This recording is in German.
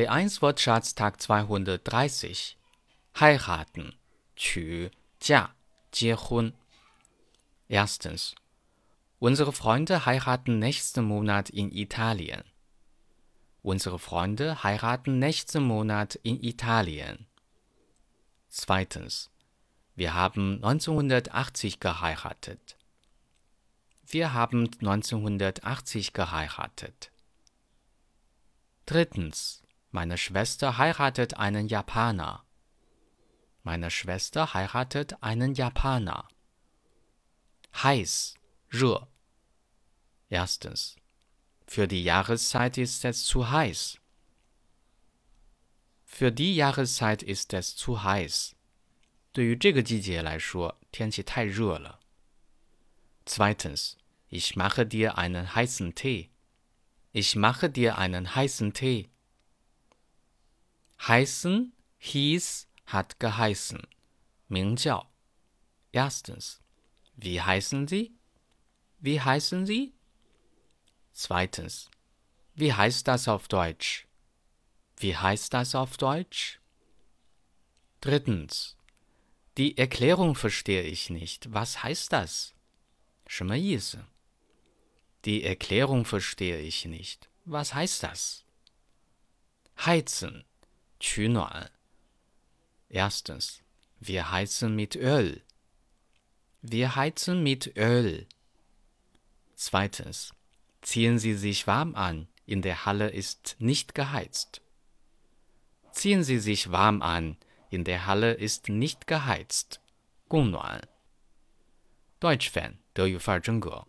B1 Wortschatztag 230 Heiraten, 娶,嫁, Erstens. Unsere Freunde heiraten nächsten Monat in Italien. Unsere Freunde heiraten nächsten Monat in Italien. Zweitens. Wir haben 1980 geheiratet. Wir haben 1980 geheiratet. Drittens. Meine Schwester heiratet einen Japaner. Meine Schwester heiratet einen Japaner. Heiß, 热. Erstens. Für die Jahreszeit ist es zu heiß. Für die Jahreszeit ist es zu heiß. 对于这个季节来说，天气太热了。Zweitens. Ich mache dir einen heißen Tee. Ich mache dir einen heißen Tee. Heißen, hieß, hat geheißen. 名叫. Erstens. Wie heißen Sie? Wie heißen Sie? Zweitens. Wie heißt das auf Deutsch? Wie heißt das auf Deutsch? Drittens. Die Erklärung verstehe ich nicht. Was heißt das? 什么意思? Die Erklärung verstehe ich nicht. Was heißt das? Heizen, 取暖. Erstens, wir heizen mit Öl. Wir heizen mit Öl. Zweitens, ziehen Sie sich warm an. In der Halle ist nicht geheizt. Ziehen Sie sich warm an. In der Halle ist nicht geheizt. 供暖。Deutsch Fan 德语范儿真格。